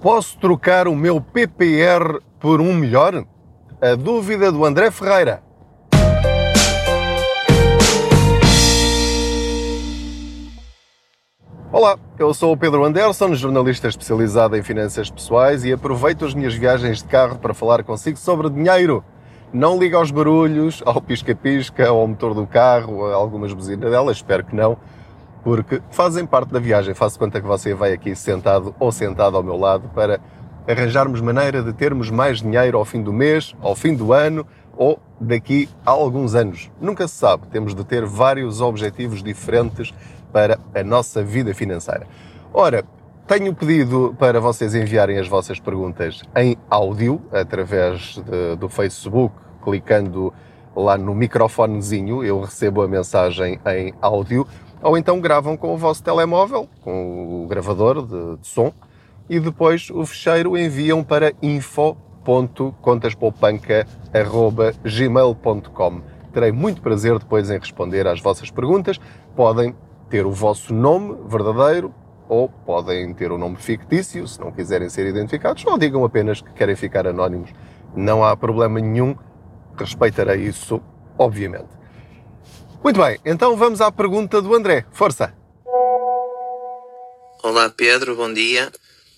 Posso trocar o meu PPR por um melhor? A dúvida do André Ferreira. Olá, eu sou o Pedro Anderson, jornalista especializado em finanças pessoais e aproveito as minhas viagens de carro para falar consigo sobre dinheiro. Não liga aos barulhos, ao pisca-pisca, ao motor do carro, a algumas buzinas dela, espero que não, porque fazem parte da viagem. Faço conta que você vai aqui sentado ou sentado ao meu lado para arranjarmos maneira de termos mais dinheiro ao fim do mês, ao fim do ano ou daqui a alguns anos. Nunca se sabe, temos de ter vários objetivos diferentes para a nossa vida financeira. Ora, tenho pedido para vocês enviarem as vossas perguntas em áudio através de, do Facebook, clicando lá no microfonezinho, eu recebo a mensagem em áudio, ou então gravam com o vosso telemóvel, com o gravador de, de som, e depois o fecheiro enviam para info.contaspoupanca.gmail.com. Terei muito prazer depois em responder às vossas perguntas. Podem ter o vosso nome verdadeiro ou podem ter o um nome fictício, se não quiserem ser identificados, ou digam apenas que querem ficar anónimos. Não há problema nenhum, respeitarei isso, obviamente. Muito bem, então vamos à pergunta do André. Força! Olá Pedro, bom dia.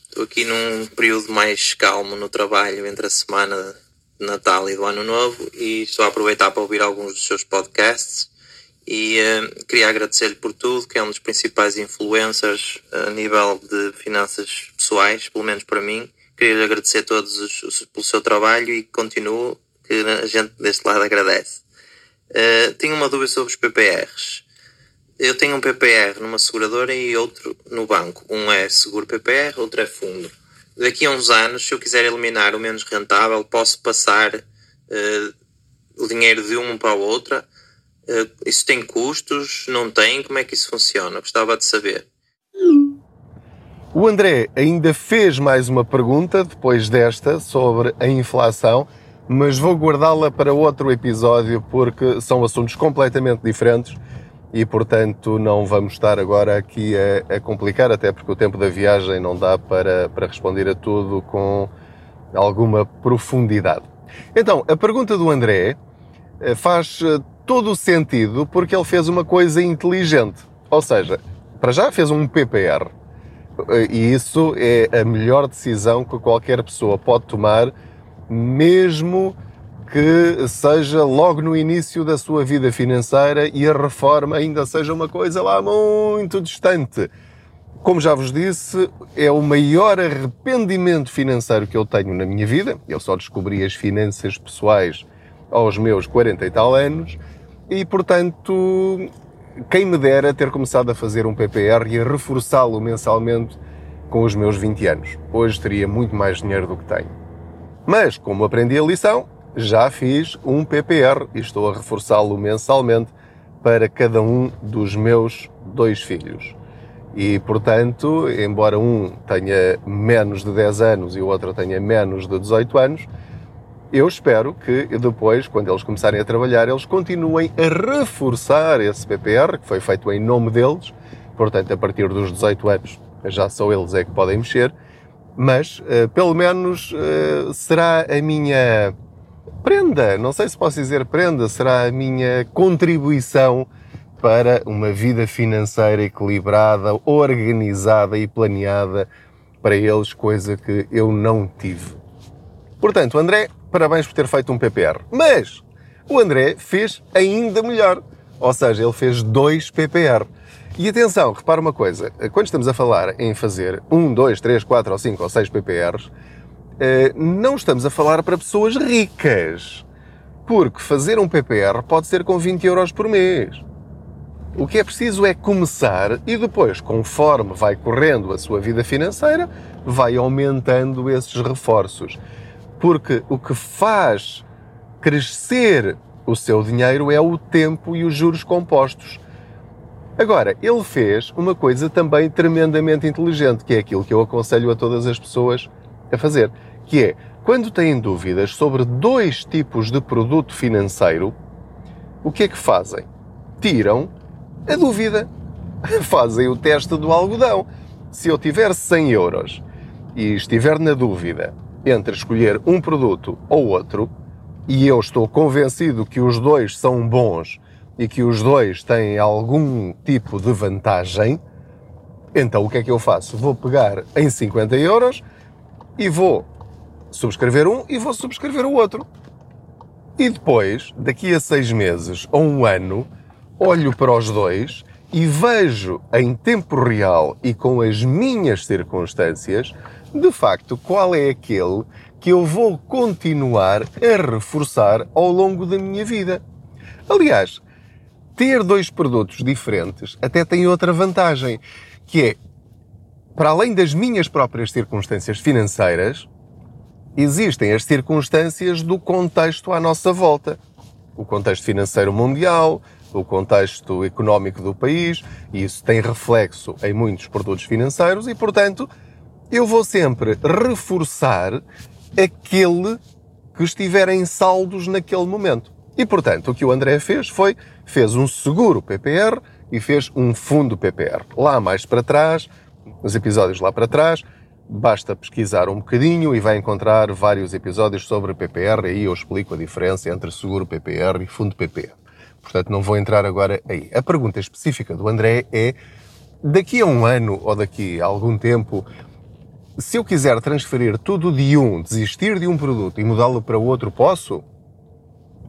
Estou aqui num período mais calmo no trabalho entre a semana de Natal e do Ano Novo e estou a aproveitar para ouvir alguns dos seus podcasts e uh, queria agradecer-lhe por tudo, que é um dos principais influencers a nível de finanças pessoais, pelo menos para mim. Queria-lhe agradecer a todos os, os, pelo seu trabalho e continuo, que a gente deste lado agradece. Uh, tenho uma dúvida sobre os PPRs. Eu tenho um PPR numa seguradora e outro no banco. Um é seguro PPR, outro é fundo. Daqui a uns anos, se eu quiser eliminar o menos rentável, posso passar uh, o dinheiro de um para o outro Uh, isso tem custos? Não tem? Como é que isso funciona? Gostava de saber. O André ainda fez mais uma pergunta depois desta sobre a inflação, mas vou guardá-la para outro episódio porque são assuntos completamente diferentes e, portanto, não vamos estar agora aqui a, a complicar, até porque o tempo da viagem não dá para, para responder a tudo com alguma profundidade. Então, a pergunta do André eh, faz eh, todo o sentido porque ele fez uma coisa inteligente. Ou seja, para já fez um PPR. E isso é a melhor decisão que qualquer pessoa pode tomar, mesmo que seja logo no início da sua vida financeira e a reforma ainda seja uma coisa lá muito distante. Como já vos disse, é o maior arrependimento financeiro que eu tenho na minha vida. Eu só descobri as finanças pessoais aos meus 40 e tal anos e, portanto, quem me dera ter começado a fazer um PPR e a reforçá-lo mensalmente com os meus 20 anos. Hoje teria muito mais dinheiro do que tenho. Mas, como aprendi a lição, já fiz um PPR e estou a reforçá-lo mensalmente para cada um dos meus dois filhos. E, portanto, embora um tenha menos de 10 anos e o outro tenha menos de 18 anos, eu espero que depois, quando eles começarem a trabalhar, eles continuem a reforçar esse PPR, que foi feito em nome deles, portanto, a partir dos 18 anos já só eles é que podem mexer, mas uh, pelo menos uh, será a minha prenda, não sei se posso dizer prenda, será a minha contribuição para uma vida financeira equilibrada, organizada e planeada para eles, coisa que eu não tive. Portanto, André, parabéns por ter feito um PPR. Mas o André fez ainda melhor. Ou seja, ele fez dois PPR. E atenção, repara uma coisa. Quando estamos a falar em fazer um, dois, três, quatro ou cinco ou seis PPRs, eh, não estamos a falar para pessoas ricas. Porque fazer um PPR pode ser com 20 euros por mês. O que é preciso é começar e depois, conforme vai correndo a sua vida financeira, vai aumentando esses reforços. Porque o que faz crescer o seu dinheiro é o tempo e os juros compostos. Agora, ele fez uma coisa também tremendamente inteligente, que é aquilo que eu aconselho a todas as pessoas a fazer, que é, quando têm dúvidas sobre dois tipos de produto financeiro, o que é que fazem? Tiram a dúvida. Fazem o teste do algodão. Se eu tiver 100 euros e estiver na dúvida entre escolher um produto ou outro, e eu estou convencido que os dois são bons e que os dois têm algum tipo de vantagem, então o que é que eu faço? Vou pegar em 50 euros e vou subscrever um e vou subscrever o outro. E depois, daqui a seis meses ou um ano, olho para os dois e vejo em tempo real e com as minhas circunstâncias, de facto, qual é aquele que eu vou continuar a reforçar ao longo da minha vida. Aliás, ter dois produtos diferentes até tem outra vantagem, que é, para além das minhas próprias circunstâncias financeiras, existem as circunstâncias do contexto à nossa volta. O contexto financeiro mundial, o contexto económico do país, e isso tem reflexo em muitos produtos financeiros e, portanto, eu vou sempre reforçar aquele que estiver em saldos naquele momento. E, portanto, o que o André fez foi, fez um seguro PPR e fez um fundo PPR. Lá mais para trás, os episódios lá para trás, Basta pesquisar um bocadinho e vai encontrar vários episódios sobre PPR. Aí eu explico a diferença entre seguro PPR e fundo PPR. Portanto, não vou entrar agora aí. A pergunta específica do André é: daqui a um ano ou daqui a algum tempo, se eu quiser transferir tudo de um, desistir de um produto e mudá-lo para outro, posso?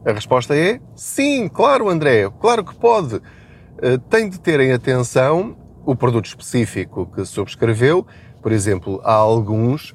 A resposta é sim, claro, André, claro que pode. Eh, tem de ter em atenção o produto específico que subscreveu por exemplo, há alguns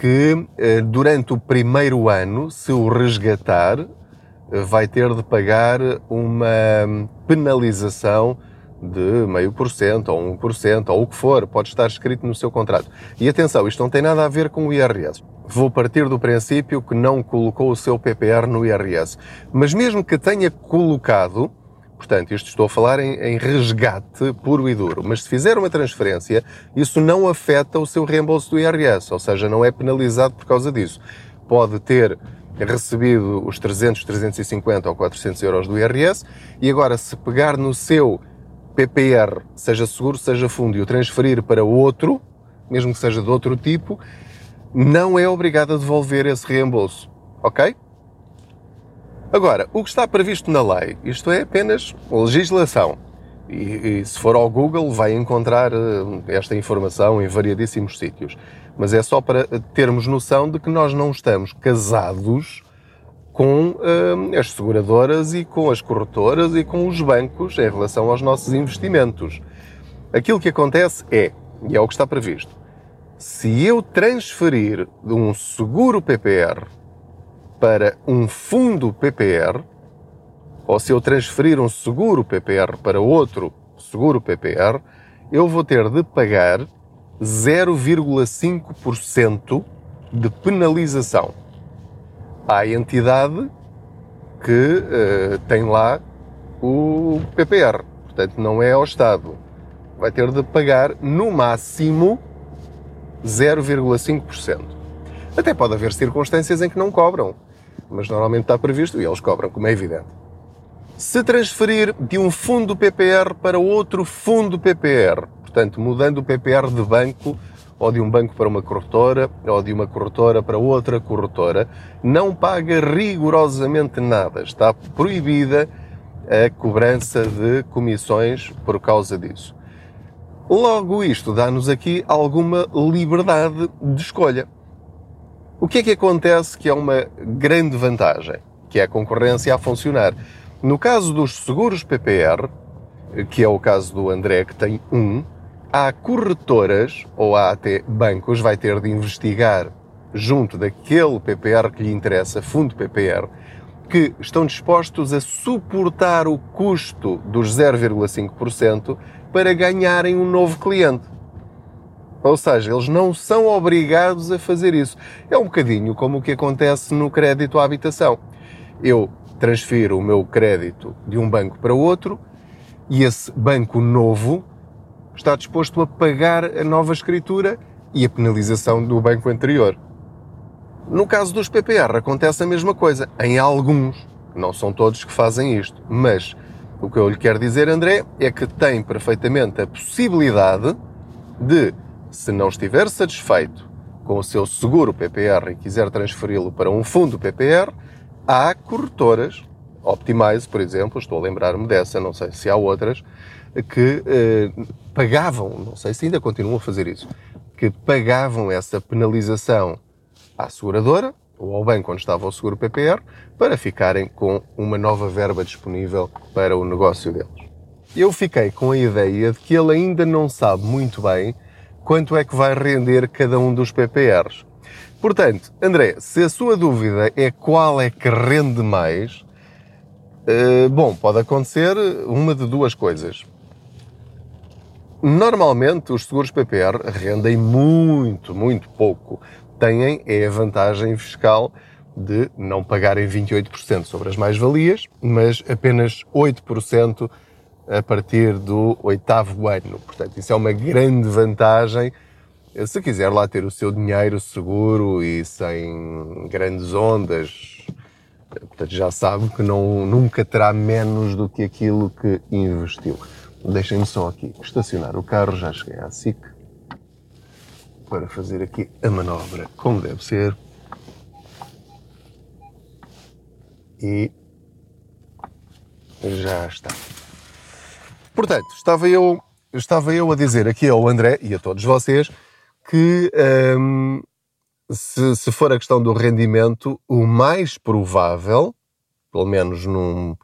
que eh, durante o primeiro ano, se o resgatar, eh, vai ter de pagar uma penalização de meio por cento ou um por cento ou o que for, pode estar escrito no seu contrato. E atenção, isto não tem nada a ver com o IRS. Vou partir do princípio que não colocou o seu PPR no IRS. Mas mesmo que tenha colocado, Portanto, isto estou a falar em, em, resgate puro e duro. Mas se fizer uma transferência, isso não afeta o seu reembolso do IRS, ou seja, não é penalizado por causa disso. Pode ter recebido os 300, 350 ou 400 euros do IRS e agora se pegar no seu PPR, seja seguro, seja fundo, e o transferir para outro, mesmo que seja de outro tipo, não é obrigado a devolver esse reembolso. Ok? Agora, o que está previsto na lei, isto é apenas legislação. E, e, se for ao Google vai encontrar uh, esta informação em variadíssimos sítios. Mas é só para termos noção de que nós não estamos casados com uh, as seguradoras e com as corretoras e com os bancos em relação aos nossos investimentos. Aquilo que acontece é, e é o que está previsto, se eu transferir de um seguro PPR para um fundo PPR, ou se eu transferir um seguro PPR para outro seguro PPR, eu vou ter de pagar 0,5% de penalização à entidade que uh, tem lá o PPR. Portanto, não é ao Estado. Vai ter de pagar no máximo 0,5%. Até pode haver circunstâncias em que não cobram mas normalmente está previsto e eles cobram, como é evidente. Se transferir de um fundo PPR para outro fundo PPR, portanto, mudando o PPR de banco ou de um banco para uma corretora, ou de uma corretora para outra corretora, não paga rigorosamente nada. Está proibida a cobrança de comissões por causa disso. Logo, isto dá-nos aqui alguma liberdade de escolha. O que é que acontece que é uma grande vantagem? Que é a concorrência a funcionar. No caso dos seguros PPR, que é o caso do André, que tem um, há corretoras, ou há até bancos, vai ter de investigar junto daquele PPR que lhe interessa, fundo PPR, que estão dispostos a suportar o custo dos 0,5% para ganharem um novo cliente. Ou seja, eles não são obrigados a fazer isso. É um bocadinho como o que acontece no crédito à habitação. Eu transfiro o meu crédito de um banco para outro e esse banco novo está disposto a pagar a nova escritura e a penalização do banco anterior. No caso dos PPR acontece a mesma coisa. Em alguns, não são todos que fazem isto, mas o que eu lhe quero dizer, André, é que tem perfeitamente a possibilidade de se não estiver satisfeito com o seu seguro PPR e quiser transferi-lo para um fundo PPR, há corretoras, Optimize, por exemplo, estou a lembrar-me dessa, não sei se há outras, que eh, pagavam, não sei se ainda continuam a fazer isso, que pagavam essa penalização à seguradora ou ao banco onde estava o seguro PPR para ficarem com uma nova verba disponível para o negócio deles. Eu fiquei com a ideia de que ele ainda não sabe muito bem quanto é que vai render cada um dos PPRs. Portanto, André, se a sua dúvida é qual é que rende mais, eh, bom, pode acontecer uma de duas coisas. Normalmente, os seguros PPR rendem muito, muito pouco. Têm é a vantagem fiscal de não pagarem 28% sobre as mais-valias, mas apenas 8% a partir do oitavo ano. Portanto, isso é uma grande vantagem se quiser lá ter o seu dinheiro seguro e sem grandes ondas. Portanto, já sabe que não, nunca terá menos do que aquilo que investiu. Deixem-me só aqui estacionar o carro, já cheguei à SIC para fazer aqui a manobra como deve ser. E já está. Portanto, estava eu, estava eu a dizer aqui ao André e a todos vocês que um, se, se for a questão do rendimento, o mais provável, pelo menos num,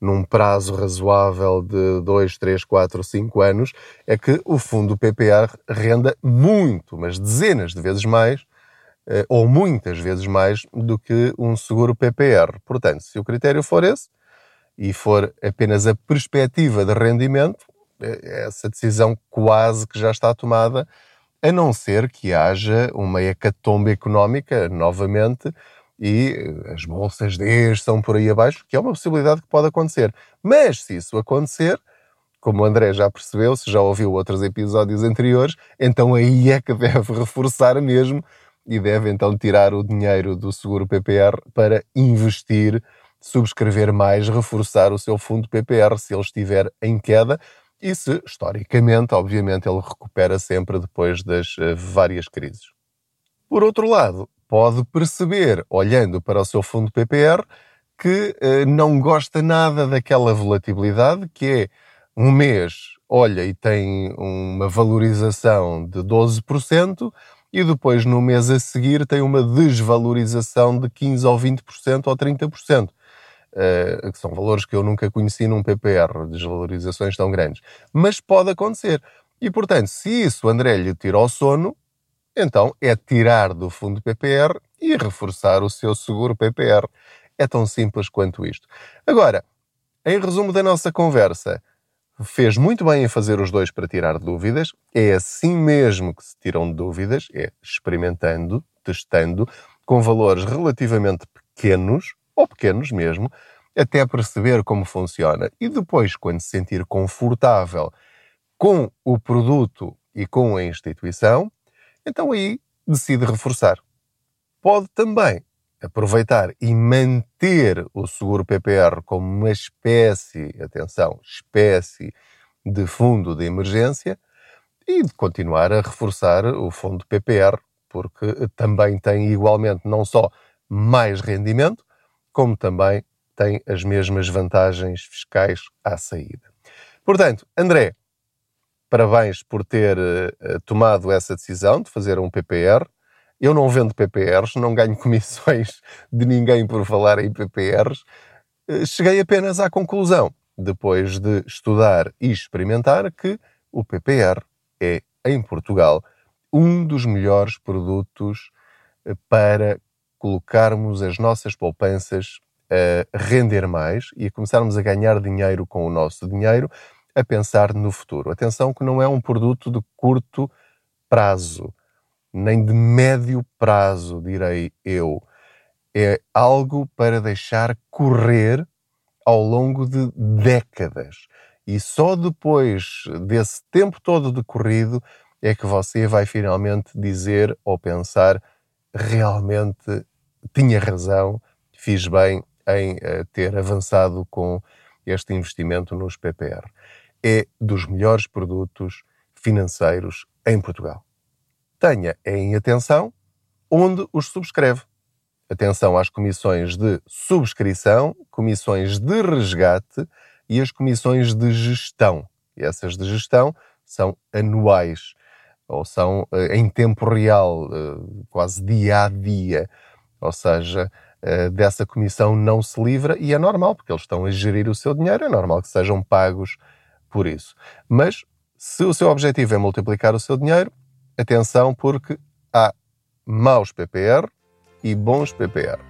num prazo razoável de 2, 3, 4, 5 anos, é que o fundo PPR renda muito, mas dezenas de vezes mais, eh, ou muitas vezes mais, do que um seguro PPR. Portanto, se o critério for esse, e for apenas a perspectiva de rendimento, é, essa decisão quase que já está tomada, a não ser que haja uma hecatombe económica novamente e as bolsas desçam por aí abaixo, que é uma possibilidade que pode acontecer. Mas se isso acontecer, como o André já percebeu, se já ouviu outros episódios anteriores, então aí é que deve reforçar mesmo e deve então tirar o dinheiro do seguro PPR para investir subscrever mais, reforçar o seu fundo PPR se ele estiver em queda e se, historicamente, obviamente, ele recupera sempre depois das uh, várias crises. Por outro lado, pode perceber, olhando para o seu fundo PPR, que uh, não gosta nada daquela volatilidade, que é um mês, olha, e tem uma valorização de 12%, e depois no mês a seguir tem uma desvalorização de 15 ou 20% ou 30%. Uh, que são valores que eu nunca conheci num PPR, desvalorizações tão grandes. Mas pode acontecer. E, portanto, se isso André lhe tira ao sono, então é tirar do fundo PPR e reforçar o seu seguro PPR. É tão simples quanto isto. Agora, em resumo da nossa conversa, fez muito bem em fazer os dois para tirar dúvidas. É assim mesmo que se tiram dúvidas, é experimentando, testando, com valores relativamente pequenos, ou pequenos mesmo, até perceber como funciona. E depois, quando se sentir confortável com o produto e com a instituição, então aí decide reforçar. Pode também aproveitar e manter o seguro PPR como uma espécie, atenção, espécie de fundo de emergência e continuar a reforçar o fundo PPR, porque também tem igualmente não só mais rendimento, como também tem as mesmas vantagens fiscais à saída. Portanto, André, parabéns por ter uh, tomado essa decisão de fazer um PPR. Eu não vendo PPRs, não ganho comissões de ninguém por falar em PPRs. Uh, cheguei apenas à conclusão, depois de estudar e experimentar, que o PPR é, em Portugal, um dos melhores produtos para colocarmos as nossas poupanças a render mais e a começarmos a ganhar dinheiro com o nosso dinheiro, a pensar no futuro. Atenção que não é um produto de curto prazo, nem de médio prazo, direi eu. É algo para deixar correr ao longo de décadas. E só depois desse tempo todo decorrido é que você vai finalmente dizer ou pensar realmente tinha razão, fiz bem em uh, ter avançado com este investimento nos PPR. É dos melhores produtos financeiros em Portugal. Tenha em atenção onde os subscreve. Atenção às comissões de subscrição, comissões de resgate e as comissões de gestão. E essas de gestão são anuais ou são uh, em tempo real, uh, quase dia a dia. Ou seja, uh, dessa comissão não se livra e é normal, porque eles estão a gerir o seu dinheiro, é normal que sejam pagos por isso. Mas se o seu objetivo é multiplicar o seu dinheiro, atenção, porque há maus PPR e bons PPR.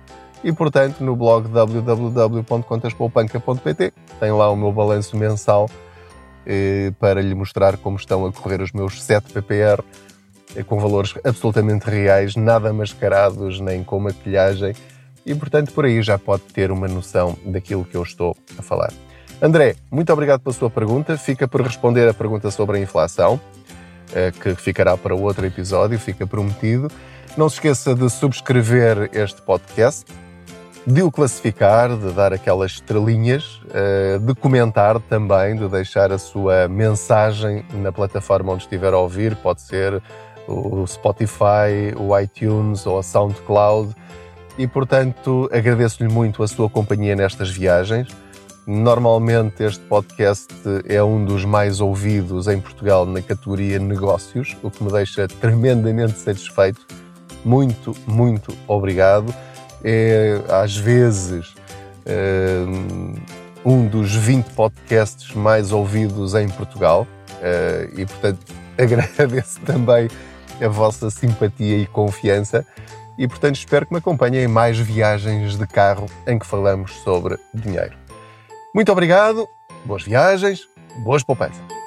E, portanto, no blog www.contaspoupanca.pt tem lá o meu balanço mensal eh, para lhe mostrar como estão a correr os meus 7 PPR eh, com valores absolutamente reais, nada mascarados nem com maquilhagem e, portanto, por aí já pode ter uma noção daquilo que eu estou a falar. André, muito obrigado pela sua pergunta. Fica por responder a pergunta sobre a inflação, eh, que ficará para outro episódio, fica prometido. Não se esqueça de subscrever este podcast de o classificar, de dar aquelas estrelinhas, eh, de comentar também, de deixar a sua mensagem na plataforma onde estiver a ouvir, pode ser o Spotify, o iTunes ou a SoundCloud. E, portanto, agradeço-lhe muito a sua companhia nestas viagens. Normalmente este podcast é um dos mais ouvidos em Portugal na categoria negócios, o que me deixa tremendamente satisfeito. Muito, muito obrigado é às vezes eh, um dos 20 podcasts mais ouvidos em Portugal eh, e, portanto, agradeço também a vossa simpatia e confiança e, portanto, espero que me acompanhem em mais viagens de carro em que falamos sobre dinheiro. Muito obrigado, boas viagens, boas poupanças.